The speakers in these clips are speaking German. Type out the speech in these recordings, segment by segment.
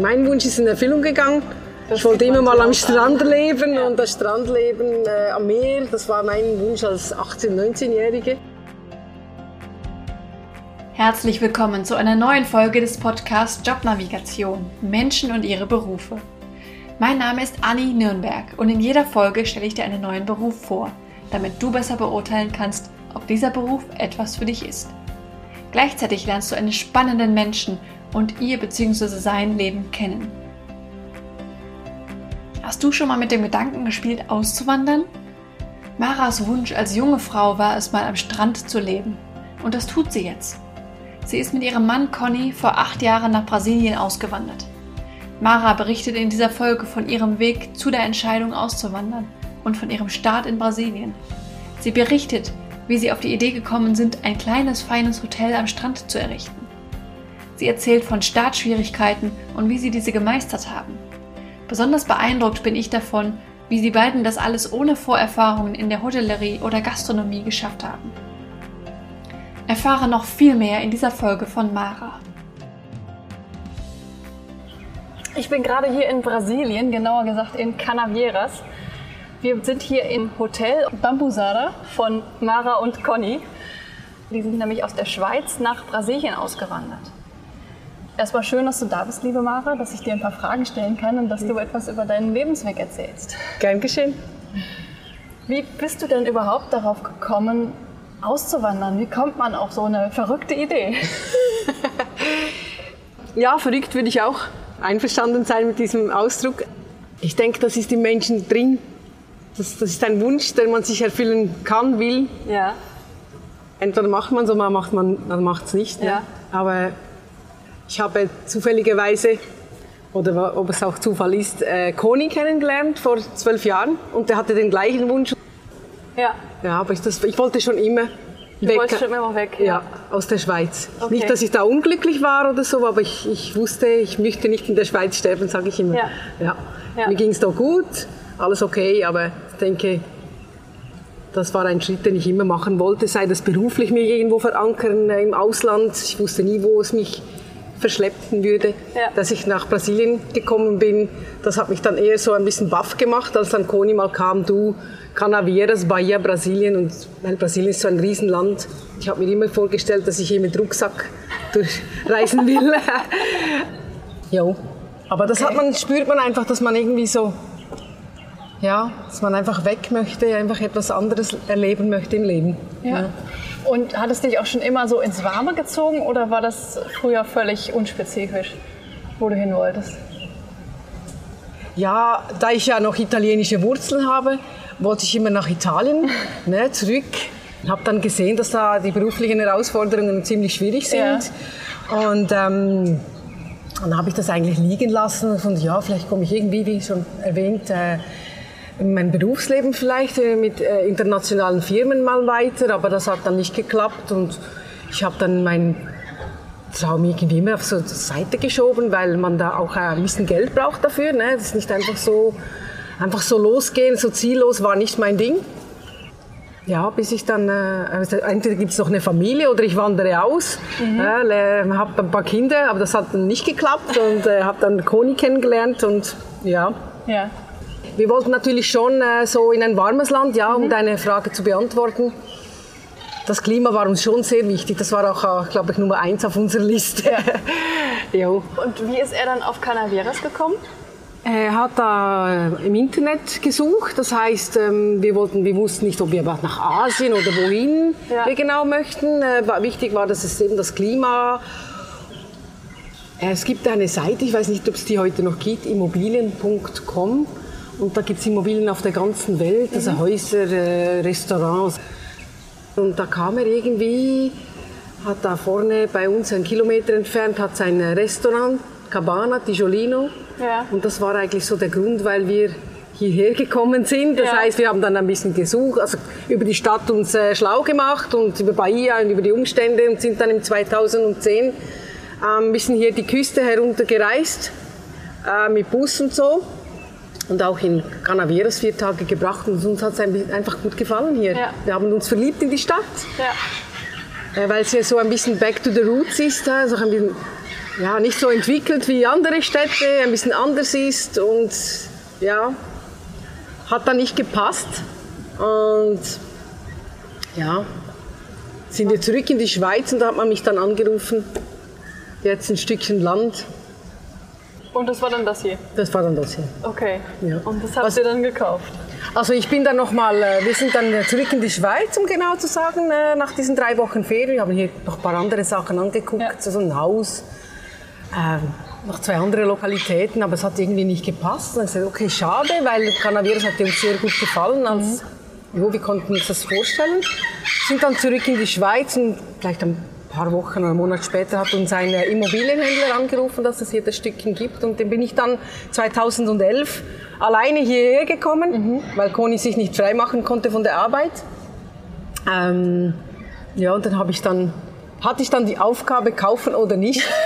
Mein Wunsch ist in Erfüllung gegangen. Das ich wollte immer mal am Strand an. leben ja. und das Strandleben äh, am Meer, das war mein Wunsch als 18-, 19-Jährige. Herzlich willkommen zu einer neuen Folge des Podcasts Jobnavigation Menschen und ihre Berufe. Mein Name ist Anni Nürnberg und in jeder Folge stelle ich dir einen neuen Beruf vor, damit du besser beurteilen kannst, ob dieser Beruf etwas für dich ist. Gleichzeitig lernst du einen spannenden Menschen und ihr bzw. sein Leben kennen. Hast du schon mal mit dem Gedanken gespielt, auszuwandern? Maras Wunsch als junge Frau war es mal am Strand zu leben. Und das tut sie jetzt. Sie ist mit ihrem Mann Conny vor acht Jahren nach Brasilien ausgewandert. Mara berichtet in dieser Folge von ihrem Weg zu der Entscheidung auszuwandern und von ihrem Start in Brasilien. Sie berichtet, wie sie auf die Idee gekommen sind, ein kleines, feines Hotel am Strand zu errichten. Sie erzählt von Startschwierigkeiten und wie sie diese gemeistert haben. Besonders beeindruckt bin ich davon, wie sie beiden das alles ohne Vorerfahrungen in der Hotellerie oder Gastronomie geschafft haben. Erfahre noch viel mehr in dieser Folge von Mara. Ich bin gerade hier in Brasilien, genauer gesagt in Canavieras. Wir sind hier im Hotel Bambusada von Mara und Conny. Die sind nämlich aus der Schweiz nach Brasilien ausgewandert. Erstmal schön, dass du da bist, liebe Mara, dass ich dir ein paar Fragen stellen kann und dass du etwas über deinen Lebensweg erzählst. Gern geschehen. Wie bist du denn überhaupt darauf gekommen, auszuwandern? Wie kommt man auf so eine verrückte Idee? ja, verrückt würde ich auch einverstanden sein mit diesem Ausdruck. Ich denke, das ist im Menschen drin. Das, das ist ein Wunsch, den man sich erfüllen kann, will. Ja. Entweder macht man es oder macht man es nicht. Ne? Ja. Aber ich habe zufälligerweise, oder ob es auch Zufall ist, äh, Koni kennengelernt vor zwölf Jahren und der hatte den gleichen Wunsch. Ja. Ja, aber ich, das, ich wollte schon immer Du weg. wolltest schon immer weg? Ja, ja aus der Schweiz. Okay. Nicht, dass ich da unglücklich war oder so, aber ich, ich wusste, ich möchte nicht in der Schweiz sterben, sage ich immer. Ja. ja. ja. Mir ging es da gut, alles okay, aber ich denke, das war ein Schritt, den ich immer machen wollte, sei das beruflich mich irgendwo verankern äh, im Ausland. Ich wusste nie, wo es mich verschleppen würde, ja. dass ich nach Brasilien gekommen bin. Das hat mich dann eher so ein bisschen baff gemacht, als dann Koni mal kam, du, Canavieras, Bahia, Brasilien. Und weil Brasilien ist so ein Riesenland. Ich habe mir immer vorgestellt, dass ich hier mit Rucksack durchreisen will. jo. Aber das okay. hat man, spürt man einfach, dass man irgendwie so, ja, dass man einfach weg möchte, einfach etwas anderes erleben möchte im Leben. ja. ja. Und hat es dich auch schon immer so ins Warme gezogen oder war das früher völlig unspezifisch, wo du hin wolltest? Ja, da ich ja noch italienische Wurzeln habe, wollte ich immer nach Italien ne, zurück. Habe dann gesehen, dass da die beruflichen Herausforderungen ziemlich schwierig sind. Ja. Und ähm, dann habe ich das eigentlich liegen lassen und ja, vielleicht komme ich irgendwie, wie schon erwähnt, äh, mein Berufsleben vielleicht äh, mit äh, internationalen Firmen mal weiter, aber das hat dann nicht geklappt und ich habe dann meinen Traum irgendwie immer auf so die Seite geschoben, weil man da auch äh, ein bisschen Geld braucht dafür. Ne? Das ist nicht einfach so, einfach so losgehen, so ziellos war nicht mein Ding. Ja, bis ich dann, äh, entweder gibt es noch eine Familie oder ich wandere aus, mhm. äh, habe ein paar Kinder, aber das hat dann nicht geklappt und äh, habe dann Koni kennengelernt und ja. ja. Wir wollten natürlich schon äh, so in ein warmes Land, ja, um mhm. deine Frage zu beantworten. Das Klima war uns schon sehr wichtig. Das war auch, äh, glaube ich, Nummer eins auf unserer Liste. Ja. Und wie ist er dann auf Canaveras gekommen? Er hat da äh, im Internet gesucht. Das heißt, ähm, wir, wollten, wir wussten nicht, ob wir nach Asien oder wohin ja. wir genau möchten. Äh, wichtig war, dass es eben das Klima es gibt eine Seite, ich weiß nicht, ob es die heute noch gibt, immobilien.com. Und da gibt es Immobilien auf der ganzen Welt, also mhm. Häuser, äh, Restaurants. Und da kam er irgendwie, hat da vorne bei uns einen Kilometer entfernt, hat sein Restaurant, Cabana, Tijolino. Ja. Und das war eigentlich so der Grund, weil wir hierher gekommen sind. Das ja. heißt, wir haben dann ein bisschen gesucht, also über die Stadt uns äh, schlau gemacht und über Bahia und über die Umstände und sind dann im 2010 äh, ein bisschen hier die Küste herunter gereist äh, mit Bus und so und auch in Canaveras vier Tage gebracht und uns hat es einfach gut gefallen hier. Ja. Wir haben uns verliebt in die Stadt, ja. äh, weil es ja so ein bisschen back to the roots ist, also ein bisschen ja, nicht so entwickelt wie andere Städte, ein bisschen anders ist und ja, hat dann nicht gepasst. Und ja, sind wir zurück in die Schweiz und da hat man mich dann angerufen, jetzt ein Stückchen Land. Und das war dann das hier? Das war dann das hier. Okay. Ja. Und das habt ihr dann gekauft? Also ich bin dann nochmal, äh, wir sind dann zurück in die Schweiz, um genau zu sagen, äh, nach diesen drei Wochen Ferien. Wir haben hier noch ein paar andere Sachen angeguckt, Ja. so ein Haus, äh, noch zwei andere Lokalitäten, aber es hat irgendwie nicht gepasst. Dann ich gesagt, okay, schade, weil Canaveras hat uns sehr gut gefallen. Als, jo, wir konnten uns das vorstellen. Sind dann zurück in die Schweiz und vielleicht ein paar Wochen oder einen Monat später hat uns ein Immobilienhändler angerufen, dass es hier das Stückchen gibt. Und dann bin ich dann 2011 alleine hierher gekommen, weil Conny sich nicht freimachen konnte von der Arbeit. Ähm, ja, und dann habe ich dann, hatte ich dann die Aufgabe, kaufen oder nicht.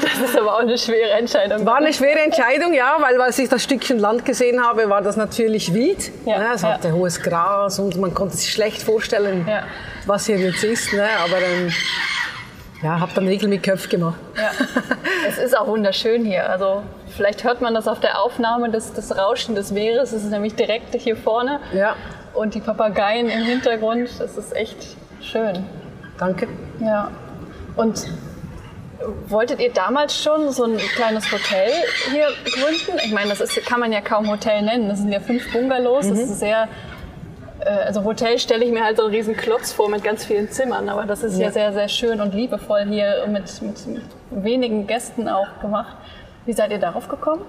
Das ist aber auch eine schwere Entscheidung. War eine schwere Entscheidung, ja, weil als ich das Stückchen Land gesehen habe, war das natürlich wild. Ja, Ne, es ja. hatte hohes Gras und man konnte sich schlecht vorstellen, Ja. was hier jetzt ist. Ne? Aber ähm, ja, habe dann Nägel mit Köpf gemacht. Ja. Es ist auch wunderschön hier. Also vielleicht hört man das auf der Aufnahme, das, das Rauschen des Meeres. Es ist nämlich direkt hier vorne. Ja, Und die Papageien im Hintergrund. Das ist echt schön. Danke. Ja. Und wolltet ihr damals schon so ein kleines Hotel hier gründen? Ich meine, das ist, kann man ja kaum Hotel nennen. Das sind ja fünf Bungalows. Das ist sehr. äh, Also Hotel stelle ich mir halt so einen riesen Klotz vor mit ganz vielen Zimmern, aber das ist ja, sehr, sehr schön und liebevoll hier mit, mit, mit wenigen Gästen auch gemacht. Wie seid ihr darauf gekommen?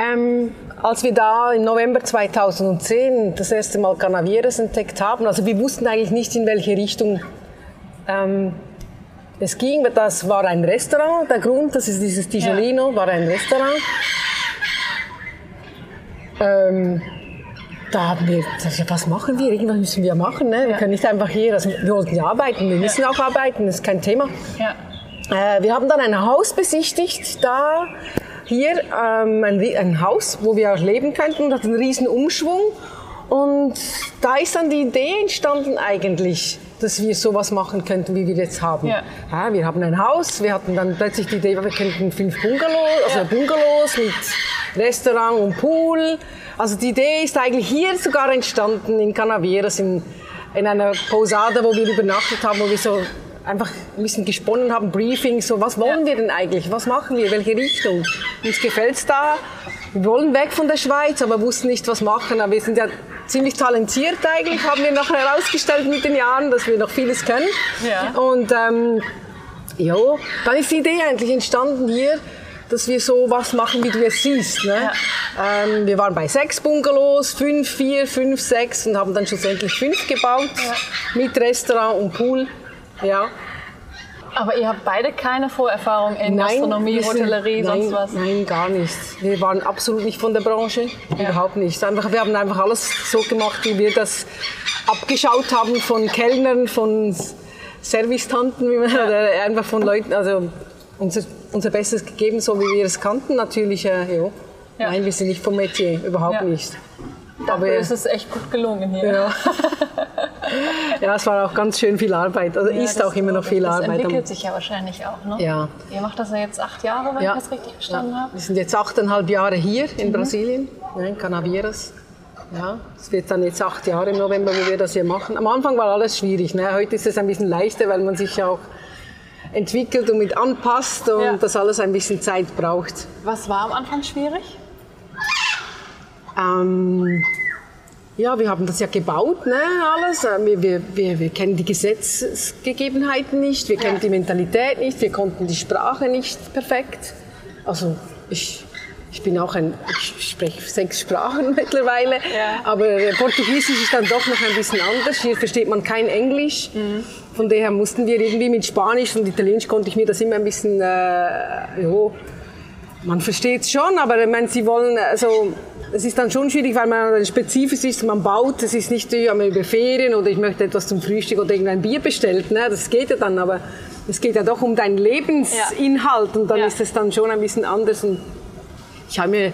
Ähm, als wir da im November 2010 das erste Mal Canaveras entdeckt haben, also wir wussten eigentlich nicht, in welche Richtung ähm, es ging. Das war ein Restaurant, der Grund, das ist dieses Tigolino, war ein Restaurant. Ähm, da haben wir gesagt, ja, was machen wir? Irgendwas müssen wir machen. Ne? Wir Ja. können nicht einfach hier, also wir wollten ja arbeiten, wir müssen auch arbeiten, das ist kein Thema. Ja. Äh, wir haben dann ein Haus besichtigt, da hier ähm, ein, ein Haus, wo wir auch leben könnten, und hat einen riesen Umschwung. Und da ist dann die Idee entstanden eigentlich, dass wir sowas machen könnten, wie wir jetzt haben. Ja. Ja, wir haben ein Haus, wir hatten dann plötzlich die Idee, wir könnten fünf Bungalows, also Ja. Bungalows mit Restaurant und Pool. Also die Idee ist eigentlich hier sogar entstanden in Canaveras, in, in einer Posada, wo wir übernachtet haben, wo wir so einfach ein bisschen gesponnen haben, Briefing, so was wollen wir denn eigentlich, was machen wir, welche Richtung. Uns gefällt's da, wir wollen weg von der Schweiz, aber wussten nicht, was machen. Aber wir sind ja ziemlich talentiert eigentlich, haben wir nachher herausgestellt mit den Jahren, dass wir noch vieles können. Ja. Und ähm, ja, dann ist die Idee eigentlich entstanden hier, dass wir so was machen, wie du es siehst. Ne? Ähm, wir waren bei sechs Bungalows, fünf, vier, fünf, sechs und haben dann schlussendlich fünf gebaut mit Restaurant und Pool. Ja. Aber ihr habt beide keine Vorerfahrung in Gastronomie, wir sind- Hotellerie, nein, sonst was? Nein, gar nichts. Wir waren absolut nicht von der Branche, überhaupt nicht. Einfach, wir haben einfach alles so gemacht, wie wir das abgeschaut haben von Kellnern, von Servicetanten, wie man, oder einfach von Leuten, also unser, unser Bestes gegeben, so wie wir es kannten. Natürlich, äh, ja. Ja. Nein, wir sind nicht vom Metier, überhaupt Ja. nicht. Dafür ist es echt gut gelungen hier. Ja. ja, es war auch ganz schön viel Arbeit. Also Ja, ist das auch immer noch viel Das Arbeit. entwickelt sich ja wahrscheinlich auch, ne? Ja. Ihr macht das ja jetzt acht Jahre, wenn Ja. ich das richtig verstanden ja. habe. Wir sind jetzt achteinhalb Jahre hier in Brasilien, ja, in Canaveras. Ja, es wird dann jetzt acht Jahre im November, wo wir das hier machen. Am Anfang war alles schwierig. Ne? Heute ist es ein bisschen leichter, weil man sich auch entwickelt und mit anpasst und Ja. das alles ein bisschen Zeit braucht. Was war am Anfang schwierig? Ähm, ja, wir haben das ja gebaut, ne, alles. Äh, Wir, wir, wir, wir kennen die Gesetzesgegebenheiten nicht, wir kennen Ja. die Mentalität nicht, wir konnten die Sprache nicht perfekt. Also ich, ich bin auch ein, ich spreche sechs Sprachen mittlerweile, Ja. aber äh, Portugiesisch ist dann doch noch ein bisschen anders. Hier versteht man kein Englisch. Mhm. Von daher mussten wir irgendwie mit Spanisch und Italienisch konnte ich mir das immer ein bisschen, äh, jo, man versteht es schon, aber ich meine, sie wollen, also, es ist dann schon schwierig, weil man spezifisch ist, man baut, es ist nicht ja, man über Ferien oder ich möchte etwas zum Frühstück oder irgendein Bier bestellt, ne? das geht ja dann, aber es geht ja doch um deinen Lebensinhalt und dann Ja. ist es dann schon ein bisschen anders und ich habe mir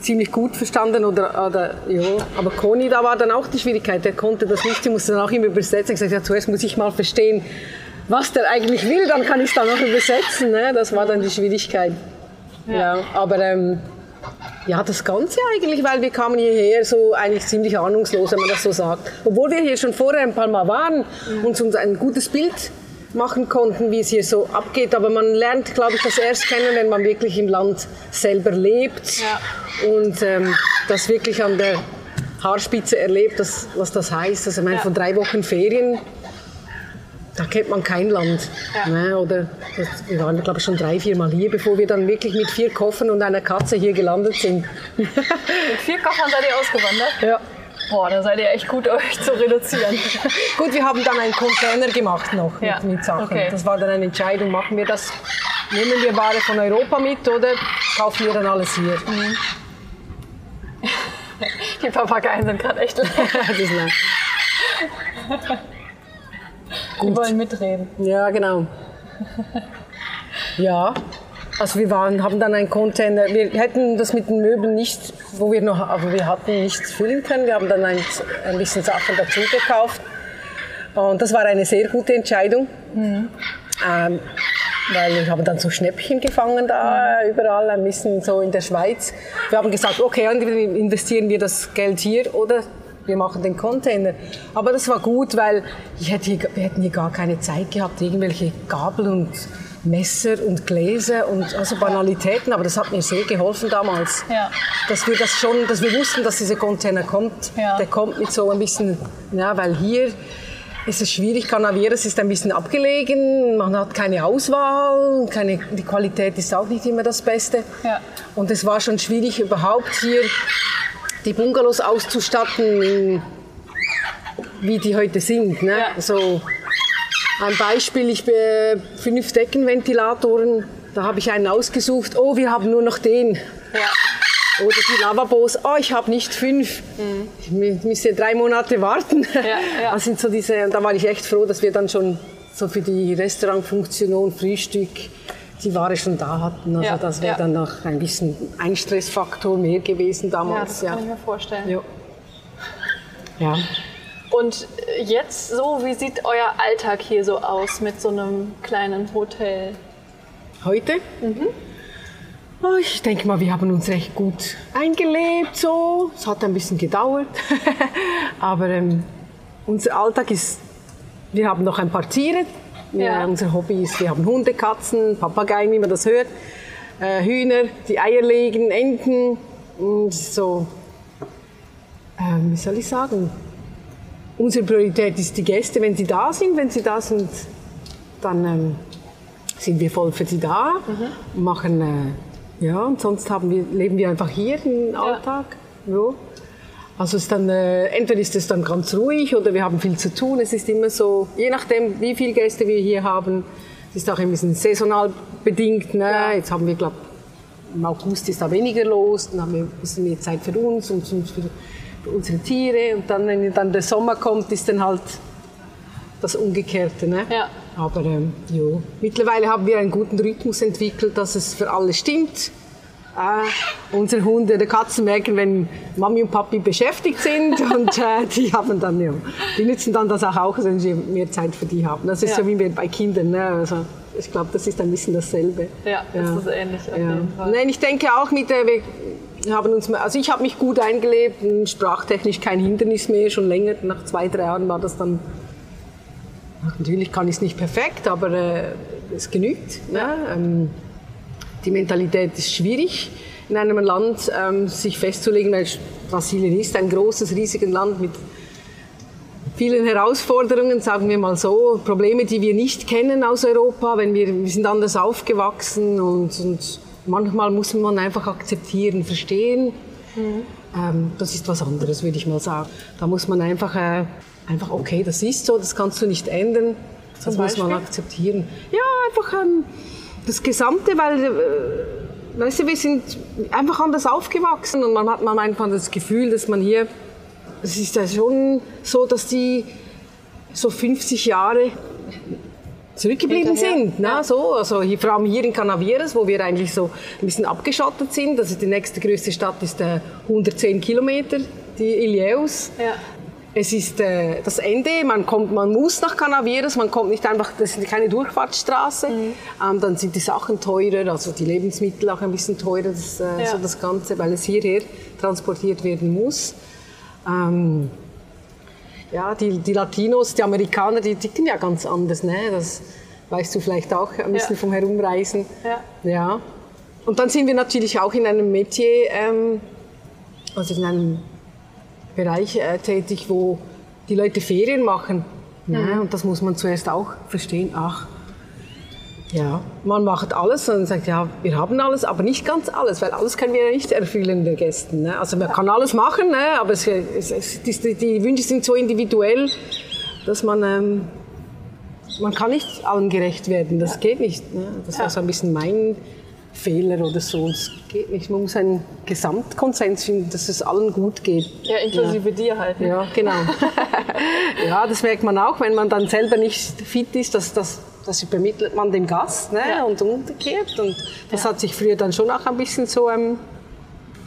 ziemlich gut verstanden oder, oder ja, aber Conny, da war dann auch die Schwierigkeit, der konnte das nicht, die musste dann auch immer übersetzen, ich gesagt, ja, zuerst muss ich mal verstehen, was der eigentlich will, dann kann ich es dann noch übersetzen. Ne? Das war dann die Schwierigkeit. Ja, ja aber ähm, ja, das Ganze eigentlich, weil wir kamen hierher so eigentlich ziemlich ahnungslos, wenn man das so sagt. Obwohl wir hier schon vorher ein paar Mal waren und uns ein gutes Bild machen konnten, wie es hier so abgeht. Aber man lernt, glaube ich, das erst kennen, wenn man wirklich im Land selber lebt ja. und ähm, das wirklich an der Haarspitze erlebt, das, was das heißt. Also ich meine, ja. von drei Wochen Ferien da kennt man kein Land. Ja. Ne? Oder das, wir waren, glaube ich, schon drei, vier Mal hier, bevor wir dann wirklich mit vier Koffern und einer Katze hier gelandet sind. mit vier Koffern seid ihr ausgewandert? Ja. Boah, da seid ihr echt gut, euch zu reduzieren. gut, wir haben dann einen Container gemacht noch ja. mit, mit, Sachen. Okay. Das war dann eine Entscheidung, machen wir das, nehmen wir Ware von Europa mit oder kaufen wir dann alles hier? Mhm. Die Papageien sind gerade echt leer. Die wollen mitreden. Ja, genau. ja, also wir waren, haben dann einen Container, wir hätten das mit den Möbeln nicht, wo wir noch, aber wir hatten nichts füllen können. Wir haben dann ein, ein bisschen Sachen dazu gekauft. Und das war eine sehr gute Entscheidung. Mhm. Ähm, weil wir haben dann so Schnäppchen gefangen da mhm. überall, ein bisschen so in der Schweiz. Wir haben gesagt, okay, investieren wir das Geld hier oder wir machen den Container. Aber das war gut, weil hätte wir hätten hier gar keine Zeit gehabt, irgendwelche Gabel und Messer und Gläser und also Banalitäten, aber das hat mir sehr geholfen damals, ja. dass wir das schon, dass wir wussten, dass dieser Container kommt. Ja. Der kommt mit so ein bisschen, ja, weil hier ist es schwierig, Canaveras ist ein bisschen abgelegen, man hat keine Auswahl, keine, die Qualität ist auch nicht immer das Beste. Ja. Und es war schon schwierig überhaupt hier die Bungalows auszustatten, wie die heute sind. Ne? Ja. So, ein Beispiel, ich bin fünf Deckenventilatoren, da habe ich einen ausgesucht, oh, wir haben nur noch den. Ja. Oder die Lavabos, oh, ich habe nicht fünf, mhm. ich müsste drei Monate warten. Ja. Das sind so diese, da war ich echt froh, dass wir dann schon so für die Restaurantfunktion, Frühstück, die Ware schon da hatten. Also ja, das wäre ja. dann noch ein bisschen ein Stressfaktor mehr gewesen damals. Ja, das kann ich mir vorstellen. Ja. ja. Und jetzt so, wie sieht euer Alltag hier so aus mit so einem kleinen Hotel? Heute? Mhm. Oh, ich denke mal, wir haben uns recht gut eingelebt. So. Es hat ein bisschen gedauert. Aber ähm, unser Alltag ist, wir haben noch ein paar Tiere, ja. unser Hobby ist, wir haben Hunde, Katzen, Papageien, wie man das hört, äh, Hühner, die Eier legen, Enten und so. Äh, wie soll ich sagen? Unsere Priorität ist die Gäste, wenn sie da sind. Wenn sie da sind, dann ähm, sind wir voll für sie da, mhm. machen äh, ja, und sonst wir, leben wir einfach hier im Alltag. Ja. ja. Also ist dann, äh, entweder ist es dann ganz ruhig oder wir haben viel zu tun. Es ist immer so, je nachdem, wie viele Gäste wir hier haben, es ist auch ein bisschen saisonal bedingt. Ne? Ja. Jetzt haben wir, glaube im August ist da weniger los, dann haben wir ein bisschen mehr Zeit für uns und für, für unsere Tiere. Und dann, wenn dann der Sommer kommt, ist dann halt das Umgekehrte. Ne? Ja. Aber ähm, jo. mittlerweile haben wir einen guten Rhythmus entwickelt, dass es für alle stimmt. Äh, unsere Hunde oder Katzen merken, wenn Mami und Papi beschäftigt sind und äh, die haben dann, ja, die nützen dann das auch, wenn sie mehr Zeit für die haben. Das ist ja. so wie bei Kindern. Ne? Also, ich glaube, das ist ein bisschen dasselbe. Ja, das ja. ist ähnlich auf ja. jeden Fall. Nein, ich denke auch mit der, wir haben uns, also ich habe mich gut eingelebt, sprachtechnisch kein Hindernis mehr, schon länger, nach zwei, drei Jahren war das dann, natürlich kann ich es nicht perfekt, aber äh, es genügt. Ne? Ähm, die Mentalität ist schwierig in einem Land ähm, sich festzulegen, weil Brasilien ist ein großes, riesiges Land mit vielen Herausforderungen, sagen wir mal so, Probleme, die wir nicht kennen aus Europa, wenn wir, wir sind anders aufgewachsen und, und manchmal muss man einfach akzeptieren, verstehen. Mhm. Ähm, das ist was anderes, würde ich mal sagen. Da muss man einfach, äh, einfach, okay, das ist so, das kannst du nicht ändern, das muss man akzeptieren. Ja, einfach ähm, das Gesamte, weil, äh, weißt du, wir sind einfach anders aufgewachsen und man hat man einfach das Gefühl, dass man hier, es ist ja schon so, dass die so 50 Jahre zurückgeblieben sind. Ne? Ja. So, also hier, vor allem hier in Canaveras, wo wir eigentlich so ein bisschen abgeschottet sind. Also die nächste größte Stadt ist äh, 110 Kilometer, die Ilieus. Ja. Es ist äh, das Ende, man, kommt, man muss nach Canaveras, man kommt nicht einfach, das ist keine Durchfahrtsstraße. Mhm. Ähm, dann sind die Sachen teurer, also die Lebensmittel auch ein bisschen teurer, das, äh, ja. so das Ganze, weil es hierher transportiert werden muss. Ähm, ja, die, die Latinos, die Amerikaner, die ticken ja ganz anders. Ne? Das weißt du vielleicht auch ein bisschen ja. vom Herumreisen. Ja. ja. Und dann sind wir natürlich auch in einem Metier, ähm, also in einem Bereich äh, tätig, wo die Leute Ferien machen. Mhm. Ja, und das muss man zuerst auch verstehen. Ach, ja, man macht alles und sagt, ja, wir haben alles, aber nicht ganz alles, weil alles können wir nicht erfüllen den Gästen. Ne? Also man kann alles machen, ne? aber es, es, es, die, die, Wünsche sind so individuell, dass man, ähm, man kann nicht allen gerecht werden. Das geht nicht. Ne? Das war so ein bisschen mein Fehler oder so. Es geht nicht. Man muss einen Gesamtkonsens finden, dass es allen gut geht. Ja, inklusive ja. dir halt. Ne? Ja, genau. ja, das merkt man auch, wenn man dann selber nicht fit ist, dass das das übermittelt man dem Gast ne? Ja. und umgekehrt. Und das ja. hat sich früher dann schon auch ein bisschen so, ähm,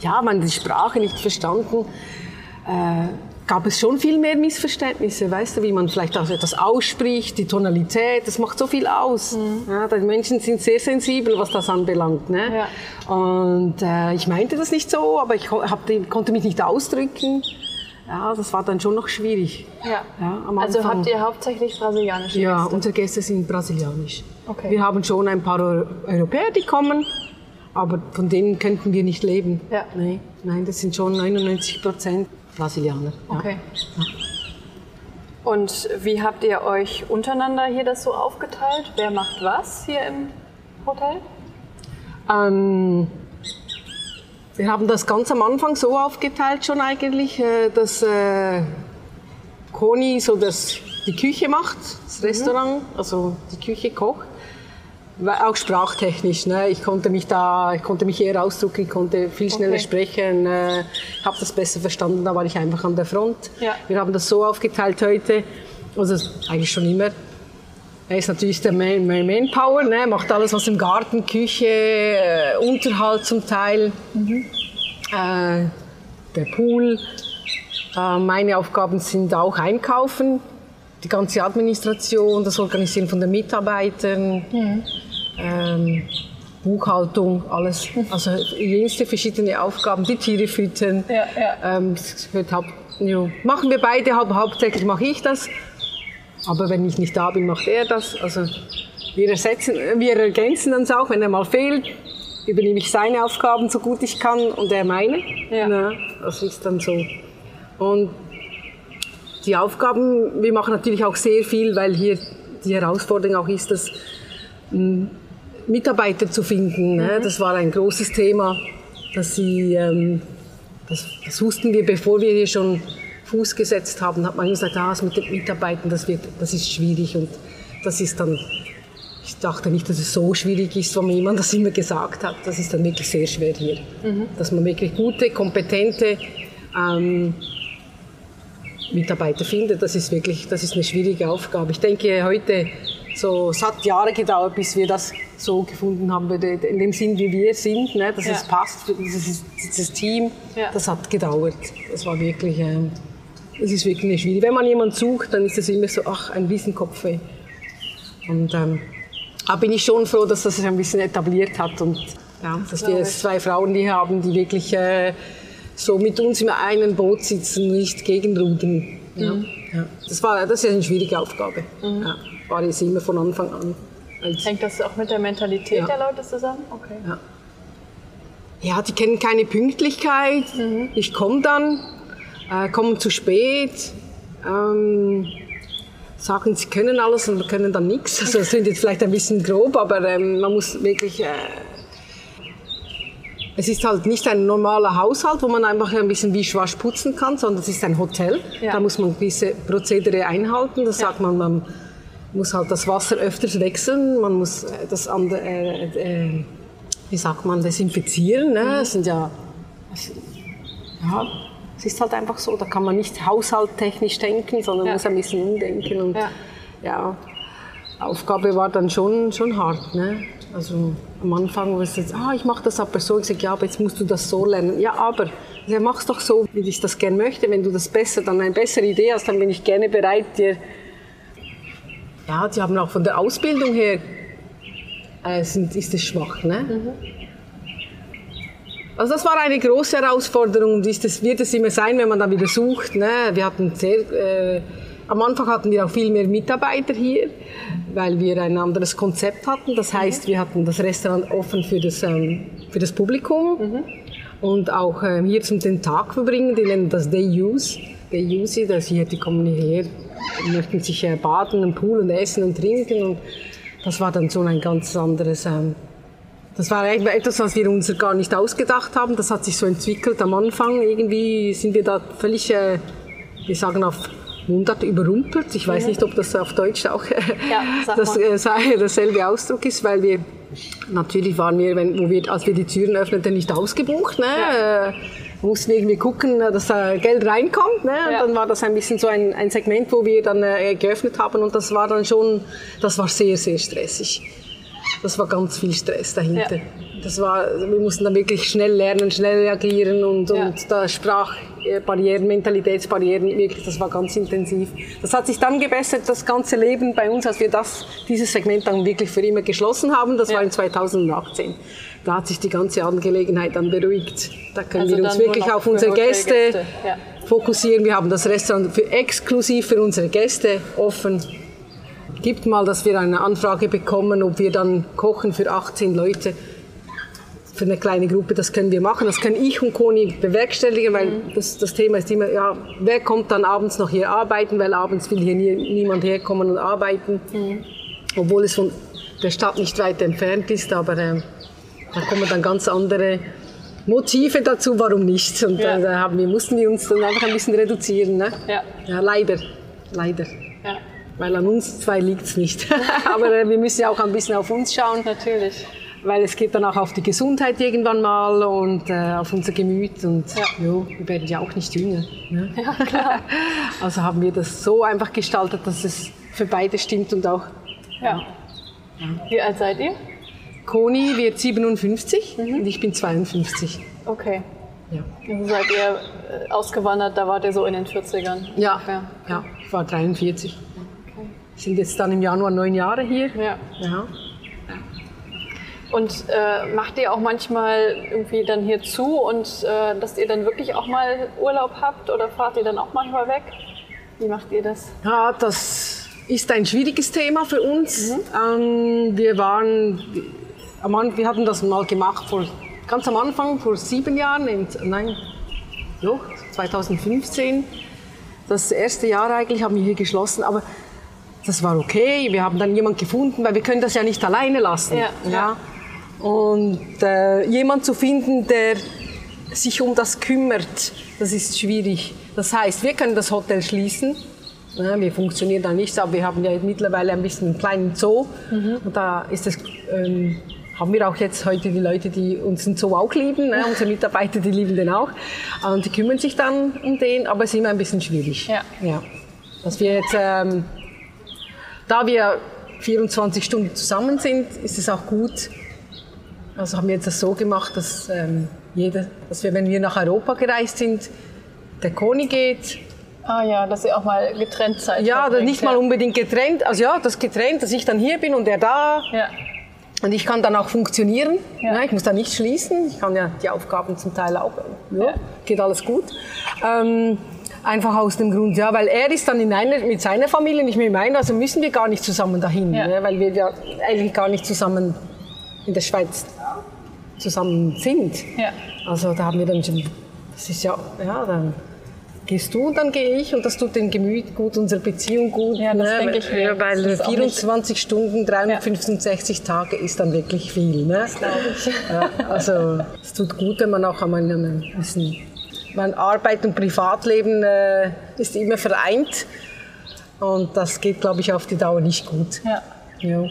ja, man die Sprache nicht verstanden. Äh, gab es schon viel mehr Missverständnisse, weißt du, wie man vielleicht auch etwas ausspricht, die Tonalität, das macht so viel aus. Mhm. Ja, die Menschen sind sehr sensibel, was das anbelangt. Ne? Ja. Und äh, ich meinte das nicht so, aber ich hab, konnte mich nicht ausdrücken. Ja, das war dann schon noch schwierig. Ja. ja also habt ihr hauptsächlich brasilianische Ja, Gäste? unsere Gäste sind brasilianisch. Okay. Wir haben schon ein paar Europäer, die kommen, aber von denen könnten wir nicht leben. Ja. Nee, nein, das sind schon 99 Prozent Brasilianer. Ja. Okay. Ja. Und wie habt ihr euch untereinander hier das so aufgeteilt? Wer macht was hier im Hotel? Ähm, wir haben das ganz am Anfang so aufgeteilt schon eigentlich, äh, dass äh, Koni so das, die Küche macht, das mhm. Restaurant, also die Küche kocht. Auch sprachtechnisch. Ne? Ich konnte mich da, ich konnte mich eher ausdrücken, ich konnte viel schneller okay. sprechen, äh, habe das besser verstanden. Da war ich einfach an der Front. Ja. Wir haben das so aufgeteilt heute, also eigentlich schon immer. Er ist natürlich der Man, Manpower, ne? macht alles was im Garten, Küche, äh, Unterhalt zum Teil, mhm. äh, der Pool. Äh, meine Aufgaben sind auch Einkaufen, die ganze Administration, das Organisieren von den Mitarbeitern, mhm. Ähm, Buchhaltung, alles. Also jüngste verschiedene Aufgaben, die Tiere füttern. Ja, ja. Ähm, haupt, ja. Machen wir beide, hauptsächlich mache ich das. Aber wenn ich nicht da bin, macht er das. Also wir, ersetzen, wir ergänzen uns auch, wenn er mal fehlt, übernehme ich seine Aufgaben so gut ich kann und er meine. Ja. ja das ist dann so. Und die Aufgaben, wir machen natürlich auch sehr viel, weil hier die Herausforderung auch ist, dass hm, Mitarbeiter zu finden. Ne? Mhm. Das war ein großes Thema, dass sie, ähm, das, das wussten wir, bevor wir hier schon Fuß gesetzt haben, hat man gesagt, ah, das mit den Mitarbeitern, das, wird, das ist schwierig. Und das ist dann, ich dachte nicht, dass es so schwierig ist, weil mir jemand das immer gesagt hat. Das ist dann wirklich sehr schwer hier. Mhm. Dass man wirklich gute, kompetente ähm, Mitarbeiter findet, das ist wirklich, das ist eine schwierige Aufgabe. Ich denke, heute, so, es hat Jahre gedauert, bis wir das so gefunden haben, in dem Sinn, wie wir sind, ne, dass ja. es passt, dieses, dieses Team, ja. das hat gedauert. Das war wirklich, ähm, es ist wirklich schwierig. Wenn man jemanden sucht, dann ist es immer so, ach, ein Riesenkopfweh. Und ähm, da bin ich schon froh, dass das sich ein bisschen etabliert hat und ja, dass wir jetzt zwei Frauen hier haben, die wirklich äh, so mit uns in einem Boot sitzen, nicht gegenrudern. Ja, mhm. ja. Das, war, das ist eine schwierige Aufgabe. Mhm. Ja, war jetzt immer von Anfang an. Hängt das auch mit der Mentalität ja. der Leute zusammen? Okay. Ja. ja, die kennen keine Pünktlichkeit. Mhm. Ich komme dann, äh, kommen zu spät, ähm, sagen, sie können alles und können dann nichts. Also das klingt jetzt vielleicht ein bisschen grob, aber ähm, man muss wirklich... Äh, es ist halt nicht ein normaler Haushalt, wo man einfach ein bisschen wie schwasch putzen kann, sondern es ist ein Hotel. Ja. Da muss man gewisse Prozedere einhalten. Das ja. sagt man, man muss halt das Wasser öfters wechseln, man muss äh, das an, äh, äh, wie sagt man, desinfizieren. Ne? Es sind ja, ja es ist halt einfach so, da kann man nicht haushalttechnisch denken, sondern ja. muss ein bisschen umdenken. Und ja, ja Aufgabe war dann schon, schon hart. Ne? Also am Anfang war es jetzt, ah, ich mache das aber so. Ich sage, ja, aber jetzt musst du das so lernen. Ja, aber ja, mach's doch so, wie ich das gerne möchte. Wenn du das besser, dann eine bessere Idee hast, dann bin ich gerne bereit, dir. Ja, die haben auch von der Ausbildung her äh, sind, ist es schwach, ne? Mhm. Also das war eine große Herausforderung und ist es, wird es immer sein, wenn man dann wieder sucht. Ne? Wir hatten sehr, äh, am Anfang hatten wir auch viel mehr Mitarbeiter hier, weil wir ein anderes Konzept hatten. Das heißt, wir hatten das Restaurant offen für das, ähm, für das Publikum mhm. und auch ähm, hier zum den Tag verbringen. Die nennen das Day Use. Day Use, dass hier, die kommen hierher, möchten sich äh, baden im Pool und essen und trinken. Und das war dann so ein ganz anderes ähm, das war etwas, was wir uns gar nicht ausgedacht haben. Das hat sich so entwickelt am Anfang. Irgendwie sind wir da völlig, äh, wir sagen auf Mundart überrumpelt. Ich weiß nicht, ob das auf Deutsch auch äh, ja, das, äh, derselbe Ausdruck ist, weil wir natürlich waren wir, wenn, wo wir, als wir die Türen öffneten, nicht ausgebucht. Ne? Ja. Äh, mussten irgendwie gucken, dass da Geld reinkommt. Ne? Ja. Und dann war das ein bisschen so ein, ein Segment, wo wir dann äh, geöffnet haben und das war dann schon, das war sehr, sehr stressig das war ganz viel Stress dahinter. Ja. Das war, wir mussten dann wirklich schnell lernen, schnell reagieren und, ja. und da Sprachbarrieren, Mentalitätsbarrieren, wirklich, das war ganz intensiv. Das hat sich dann gebessert, das ganze Leben bei uns, als wir das, dieses Segment dann wirklich für immer geschlossen haben, das ja. war in 2018. Da hat sich die ganze Angelegenheit dann beruhigt. Da können also wir uns wirklich auf unsere Gäste, Gäste. fokussieren. Wir haben das Restaurant für, exklusiv für unsere Gäste offen gibt mal, dass wir eine Anfrage bekommen, ob wir dann kochen für 18 Leute für eine kleine Gruppe, das können wir machen. Das können ich und Koni bewerkstelligen, weil mhm. das, das Thema ist immer, ja, wer kommt dann abends noch hier arbeiten, weil abends will hier nie, niemand herkommen und arbeiten, mhm. obwohl es von der Stadt nicht weit entfernt ist, aber äh, da kommen dann ganz andere Motive dazu, warum nicht. Und ja. da haben wir, mussten wir uns dann einfach ein bisschen reduzieren. Ne? Ja. ja, leider, leider. Ja. Weil an uns zwei liegt es nicht. Aber äh, wir müssen ja auch ein bisschen auf uns schauen. Natürlich. Weil es geht dann auch auf die Gesundheit irgendwann mal und äh, auf unser Gemüt. Und ja. jo, wir werden ja auch nicht jünger. Ne? Ja, klar. Also haben wir das so einfach gestaltet, dass es für beide stimmt und auch. Ja. ja. Wie alt seid ihr? Koni wird 57 mhm. und ich bin 52. Okay. Ja. Also seid ihr äh, ausgewandert, da wart ihr so in den 40ern? Ja, ungefähr. ja ich war 43 sind jetzt dann im Januar neun Jahre hier. Ja. ja. Und äh, macht ihr auch manchmal irgendwie dann hier zu und äh, dass ihr dann wirklich auch mal Urlaub habt oder fahrt ihr dann auch manchmal weg? Wie macht ihr das? Ja, das ist ein schwieriges Thema für uns. Mhm. Ähm, wir waren, wir hatten das mal gemacht vor, ganz am Anfang, vor sieben Jahren, in, nein, jo, 2015. Das erste Jahr eigentlich haben wir hier geschlossen, aber das war okay. Wir haben dann jemanden gefunden, weil wir können das ja nicht alleine lassen. Ja. ja. Und äh, jemand zu finden, der sich um das kümmert, das ist schwierig. Das heißt, wir können das Hotel schließen. Ja, wir funktionieren da nicht, aber wir haben ja mittlerweile ein bisschen einen kleinen Zoo. Mhm. Und da ist es, ähm, haben wir auch jetzt heute die Leute, die uns den Zoo auch lieben. Ne? Unsere Mitarbeiter, die lieben den auch. Und die kümmern sich dann um den, aber es ist immer ein bisschen schwierig. Ja. ja. Dass wir jetzt ähm, da wir 24 Stunden zusammen sind, ist es auch gut. Also haben wir jetzt das so gemacht, dass, ähm, jeder, dass wir, wenn wir nach Europa gereist sind, der Koni geht. Ah ja, dass ihr auch mal getrennt seid. Ja, nicht mal unbedingt getrennt. Also ja, das getrennt, dass ich dann hier bin und er da. Ja. Und ich kann dann auch funktionieren. Ja. Ja, ich muss da nicht schließen. Ich kann ja die Aufgaben zum Teil auch. Ja, Geht alles gut. Ähm, Einfach aus dem Grund, ja, weil er ist dann in einer, mit seiner Familie nicht mehr meiner, also müssen wir gar nicht zusammen dahin, ja. ne, weil wir ja eigentlich gar nicht zusammen in der Schweiz zusammen sind. Ja. Also da haben wir dann schon, das ist ja, ja, dann gehst du und dann gehe ich und das tut dem Gemüt gut, unserer Beziehung gut. Ja, das ne? denke ich mir. Weil 24 Stunden, 365 ja. Tage ist dann wirklich viel. Ne? Das glaube ich. Ja, also es tut gut, wenn man auch einmal ein bisschen mein Arbeit und Privatleben äh, ist immer vereint. Und das geht, glaube ich, auf die Dauer nicht gut. Ja. ja.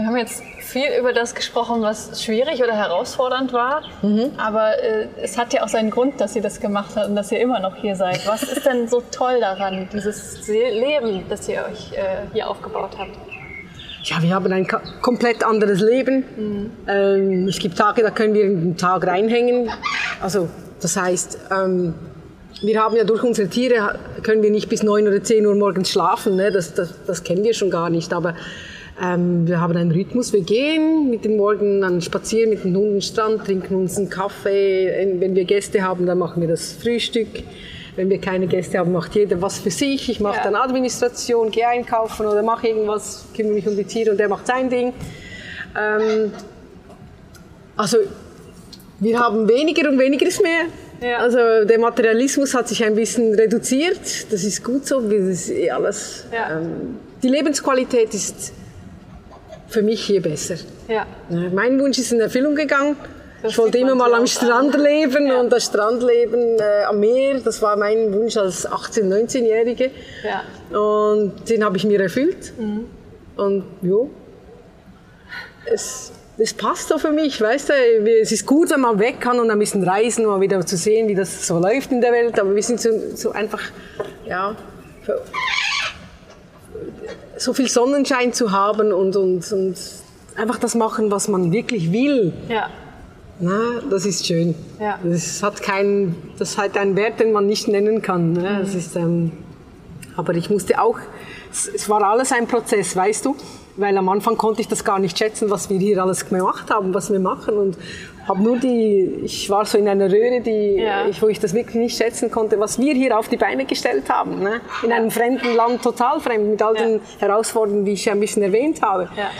Wir haben jetzt viel über das gesprochen, was schwierig oder herausfordernd war. Mhm. Aber äh, es hat ja auch seinen Grund, dass ihr das gemacht habt und dass ihr immer noch hier seid. Was ist denn so toll daran, dieses Leben, das ihr euch äh, hier aufgebaut habt? ja, wir haben ein komplett anderes Leben. Mhm. Ähm, es gibt Tage, da können wir einen Tag reinhängen. Also das heißt, ähm, wir haben ja durch unsere Tiere, können wir nicht bis 9 oder 10 Uhr morgens schlafen. Ne? Das, das, das kennen wir schon gar nicht. Aber ähm, wir haben einen Rhythmus. Wir gehen mit dem Morgen dann spazieren mit den Hunden am Strand, trinken uns einen Kaffee. Wenn wir Gäste haben, dann machen wir das Frühstück. Wenn wir keine Gäste haben, macht jeder was für sich. Ich mache ja. dann Administration, gehe einkaufen oder mache irgendwas, kümmere mich um die Tiere und der macht sein Ding. Ähm, also wir haben weniger und weniger ist mehr. Ja. Also der Materialismus hat sich ein bisschen reduziert. Das ist gut so. Das ist eh alles. Ja. Ähm, die Lebensqualität ist für mich hier besser. Ja. Mein Wunsch ist in Erfüllung gegangen. Das ich wollte immer mal am Strand an. leben ja. und das Strandleben äh, am Meer, das war mein Wunsch als 18-, 19-Jährige. Ja. Und den habe ich mir erfüllt. Mhm. Und ja, es, es passt so für mich, weißt du, es ist gut, wenn man weg kann und ein bisschen reisen, um wieder zu sehen, wie das so läuft in der Welt, aber wir sind so, so einfach, ja, so viel Sonnenschein zu haben und, und, und einfach das machen, was man wirklich will. Ja. Na, das ist schön. Ja. Das, hat keinen, das hat einen Wert, den man nicht nennen kann. Ne? Mhm. Das ist, ähm, aber ich musste auch, es, es war alles ein Prozess, weißt du? Weil am Anfang konnte ich das gar nicht schätzen, was wir hier alles gemacht haben, was wir machen. Und habe nur die, ich war so in einer Röhre, die, ja. ich, wo ich das wirklich nicht schätzen konnte, was wir hier auf die Beine gestellt haben. Ne? In einem fremden Land, total fremd, mit all den Herausforderungen, die ich ein bisschen erwähnt habe. Ja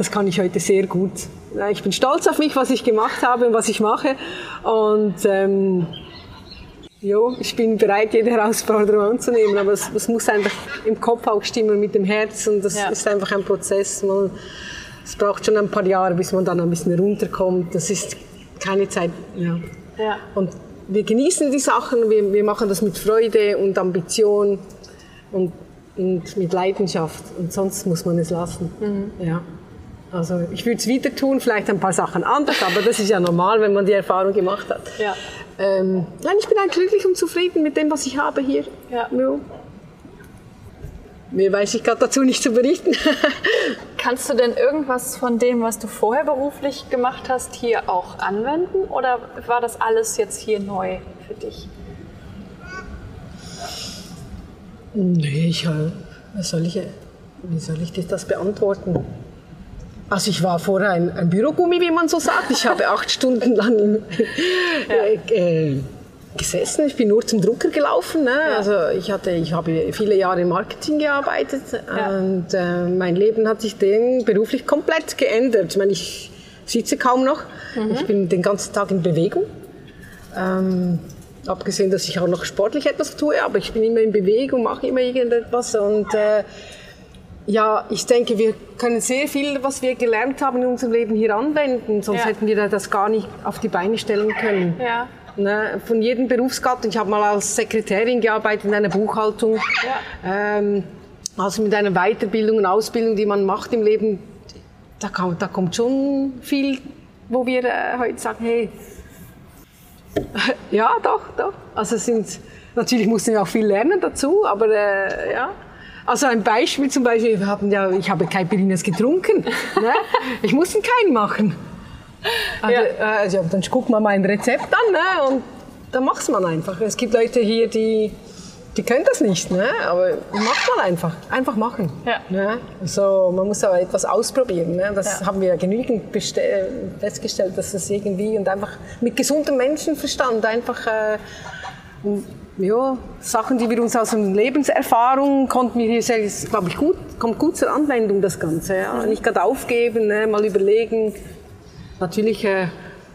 das kann ich heute sehr gut. Ich bin stolz auf mich, was ich gemacht habe und was ich mache. Und ähm, jo, ich bin bereit, jede Herausforderung anzunehmen. Aber es, es, muss einfach im Kopf auch stimmen, mit dem Herz. Und das ja. ist einfach ein Prozess. Man, es braucht schon ein paar Jahre, bis man dann ein bisschen runterkommt. Das ist keine Zeit. Ja. ja. Und wir genießen die Sachen, wir, wir machen das mit Freude und Ambition und, und mit Leidenschaft. Und sonst muss man es lassen. Mhm. Ja. Also ich würde es wieder tun, vielleicht ein paar Sachen anders, aber das ist ja normal, wenn man die Erfahrung gemacht hat. Ja. Ähm, nein, ich bin eigentlich glücklich und zufrieden mit dem, was ich habe hier. Ja. ja. Mehr weiß ich gerade dazu nicht zu berichten. Kannst du denn irgendwas von dem, was du vorher beruflich gemacht hast, hier auch anwenden? Oder war das alles jetzt hier neu für dich? Nee, ich, wie soll ich, wie soll ich das beantworten? Also ich war vorher ein, ein Bürogummi, wie man so sagt. Ich habe acht Stunden lang im, ja. äh, gesessen. Ich bin nur zum Drucker gelaufen. Ne? Ja. Also ich hatte, ich habe viele Jahre im Marketing gearbeitet ja. und äh, mein Leben hat sich dann beruflich komplett geändert. Ich meine, ich sitze kaum noch. Mhm. Ich bin den ganzen Tag in Bewegung. Ähm, abgesehen, dass ich auch noch sportlich etwas tue, aber ich bin immer in Bewegung, mache immer irgendetwas und äh, ja, ich denke, wir können sehr viel, was wir gelernt haben in unserem Leben hier anwenden, sonst ja. hätten wir das gar nicht auf die Beine stellen können. Ja. Ne, von jedem Berufsgattung. Ich habe mal als Sekretärin gearbeitet in einer Buchhaltung. Ja. Ähm, also mit einer Weiterbildung und Ausbildung, die man macht im Leben, da, kann, da kommt schon viel, wo wir äh, heute sagen, hey, ja, doch, doch. Also sind, natürlich mussten wir auch viel lernen dazu, aber äh, ja. Also ein Beispiel zum Beispiel, wir haben ja, ich habe Caipirinhas getrunken. Ne? Ich musste keinen machen. Also, ja. also, dann guckt man mal ein Rezept an ne? und dann macht man einfach. Es gibt Leute hier, die, die können das nicht, ne? aber macht man einfach. Einfach machen. Ja. Ne? Also, man muss aber etwas ausprobieren. Ne? Das ja. haben wir genügend festgestellt, dass das irgendwie und einfach mit gesundem Menschenverstand einfach äh, ja, Sachen, die wir uns aus der Lebenserfahrung konnten wir hier sehr, glaube ich, gut, kommt gut zur Anwendung, das Ganze. Ja. Nicht gerade aufgeben, ne, mal überlegen. Natürlich, äh,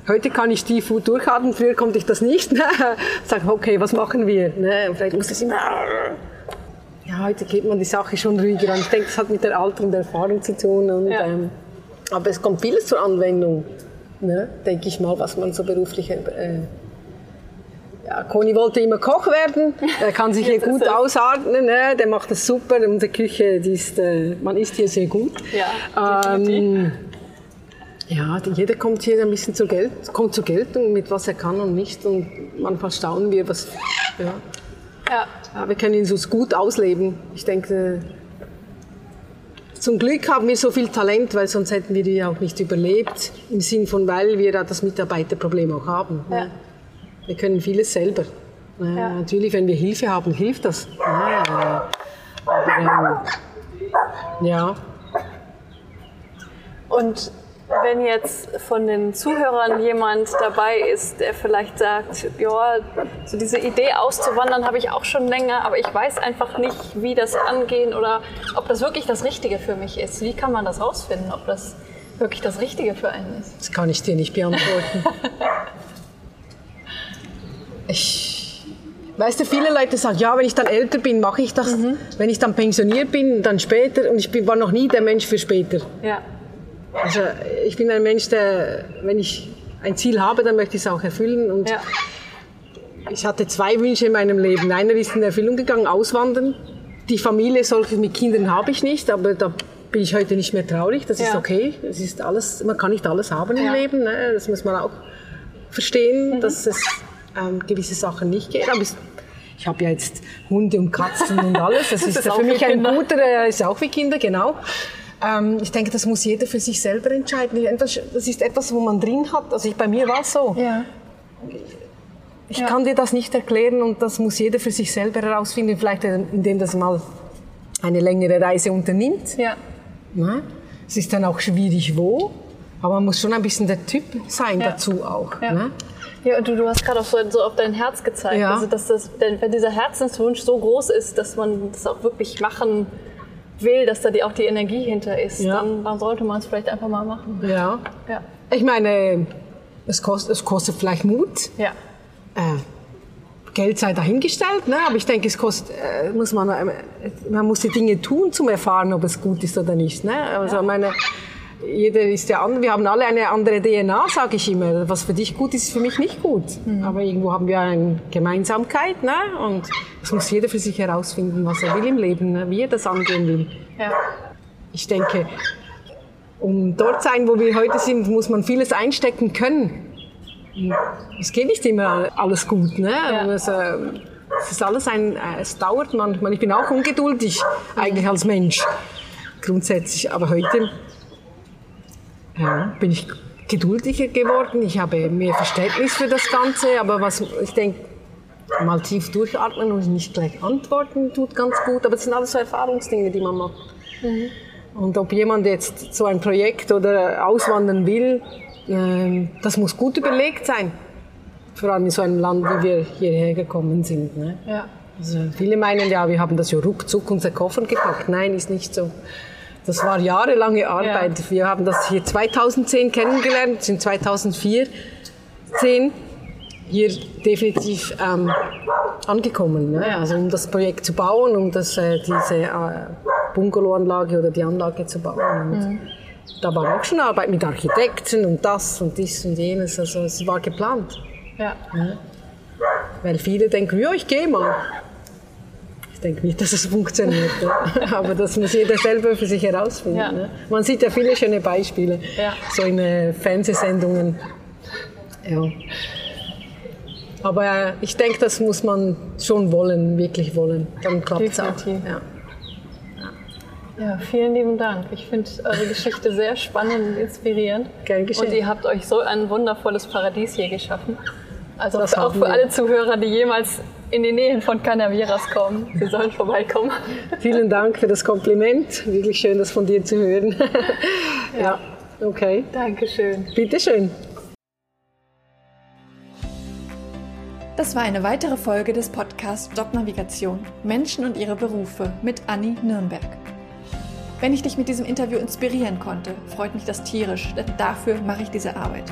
heute kann ich die Food durchatmen, früher konnte ich das nicht. Ne. Sag, okay, was machen wir? Ne? Vielleicht muss das immer. Ja, heute geht man die Sache schon ruhiger an. Ich denke, das hat mit der Alter und der Erfahrung zu tun. Und, ja. ähm, aber es kommt vieles zur Anwendung, ne? denke ich mal, was man so beruflich äh, ja, Conny wollte immer Koch werden. Er kann sich hier gut ausatmen. Ne? Der macht das super. Unsere Küche, die ist, äh, man isst hier sehr gut. Ja, ähm, ja, jeder kommt hier ein bisschen zur, Geld, kommt zur Geltung, mit was er kann und nicht. Und manchmal staunen wir, was. Ja. Ja. ja wir können ihn so gut ausleben. Ich denke, zum Glück haben wir so viel Talent, weil sonst hätten wir die auch nicht überlebt. Im Sinn von, weil wir da das Mitarbeiterproblem auch haben. Ja. Wir können vieles selber. Ja. Natürlich, wenn wir Hilfe haben, hilft das. Ja, aber, ähm, ja. Und wenn jetzt von den Zuhörern jemand dabei ist, der vielleicht sagt, ja, so diese Idee auszuwandern habe ich auch schon länger, aber ich weiß einfach nicht, wie das angehen oder ob das wirklich das Richtige für mich ist. Wie kann man das rausfinden, ob das wirklich das Richtige für einen ist? Das kann ich dir nicht beantworten. ich, weißt du, viele Leute sagen, ja, wenn ich dann älter bin, mache ich das. Wenn ich dann pensioniert bin, dann später. Und ich bin, war noch nie der Mensch für später. Ja, Also ich bin ein Mensch, der, wenn ich ein Ziel habe, dann möchte ich es auch erfüllen. Und ja, ich hatte zwei Wünsche in meinem Leben. Einer ist in Erfüllung gegangen, auswandern. Die Familie, solche mit Kindern habe ich nicht, aber da bin ich heute nicht mehr traurig. Das ist Ja. okay. Es ist alles, man kann nicht alles haben im Ja. Leben. Ne? Das muss man auch verstehen, dass es ähm, gewisse Sachen nicht geht. Aber es, ich habe ja jetzt Hunde und Katzen und alles. Das, ist, ist für mich wie ein Kinder. guter, ist auch wie Kinder, genau. Ähm, ich denke, das muss jeder für sich selber entscheiden. Das ist etwas, wo man drin hat. Also ich, bei mir war es so. ja, Ich Ja. kann dir das nicht erklären und das muss jeder für sich selber herausfinden, vielleicht indem das mal eine längere Reise unternimmt. ja, Ne? Es ist dann auch schwierig, wo, aber man muss schon ein bisschen der Typ sein Ja. dazu auch. Ja. Ne? Ja, und du, du hast gerade auch so, so auf dein Herz gezeigt. Ja. Also, dass das, denn wenn dieser Herzenswunsch so groß ist, dass man das auch wirklich machen will, dass da die, auch die Energie hinter ist, Ja. dann, sollte man es vielleicht einfach mal machen. Ja. Ja, Ich meine, es kostet, es kostet vielleicht Mut. ja, Äh, Geld sei dahingestellt, ne? aber ich denke, es kostet, äh, muss man, äh, man muss die Dinge tun, zum erfahren, ob es gut ist oder nicht. Ne? Also meine, jeder ist ja an, wir haben alle eine andere DNA, sage ich immer. Was für dich gut ist, ist für mich nicht gut. Aber irgendwo haben wir eine Gemeinsamkeit, ne? und das muss jeder für sich herausfinden, was er will im Leben, ne? wie er das angehen will. ja, Ich denke, um dort sein, wo wir heute sind, muss man vieles einstecken können. Es geht nicht immer alles gut, ne? Es, äh, es ist alles ein, äh, es dauert manchmal. Ich bin auch ungeduldig eigentlich als Mensch grundsätzlich, aber heute ja, bin ich geduldiger geworden. Ich habe mehr Verständnis für das Ganze, aber was ich denke, mal tief durchatmen und nicht gleich antworten tut ganz gut. Aber es sind alles so Erfahrungsdinge, die man macht. Und ob jemand jetzt so ein Projekt oder auswandern will, ähm, das muss gut überlegt sein. Vor allem in so einem Land, wie wir hierher gekommen sind. Ne? ja. Also viele meinen ja, wir haben das ja ruckzuck unser Koffer gepackt. Nein, ist nicht so. Das war jahrelange Arbeit. Wir haben das hier 2010 kennengelernt, sind 2004, 10 hier definitiv ähm, angekommen. Ne? Also um das Projekt zu bauen, um das, äh, diese äh, Bungalowanlage oder die Anlage zu bauen. Und Da war auch schon Arbeit mit Architekten und das und dies und jenes. Also es war geplant. ja. Weil viele denken, ja, ich gehe mal. Ich denke nicht, dass es funktioniert. Aber das muss jeder selber für sich herausfinden. Ja. Ne? Man sieht ja viele schöne Beispiele, Ja. so in äh, Fernsehsendungen. Ja. Aber äh, ich denke, das muss man schon wollen, wirklich wollen. Dann klappt es auch. Ja. Ja, vielen lieben Dank. Ich finde eure Geschichte sehr spannend und inspirierend. Gern geschehen. Und ihr habt euch so ein wundervolles Paradies hier geschaffen. Also Das auch für wir. alle Zuhörer, die jemals in die Nähe von Canaveras kommen, sie sollen vorbeikommen. Vielen Dank für das Kompliment. Wirklich schön, das von dir zu hören. ja. Okay. Dankeschön. Bitteschön. Das war eine weitere Folge des Podcasts Jobnavigation Menschen und ihre Berufe mit Anni Nürnberg. Wenn ich dich mit diesem Interview inspirieren konnte, freut mich das tierisch, denn dafür mache ich diese Arbeit.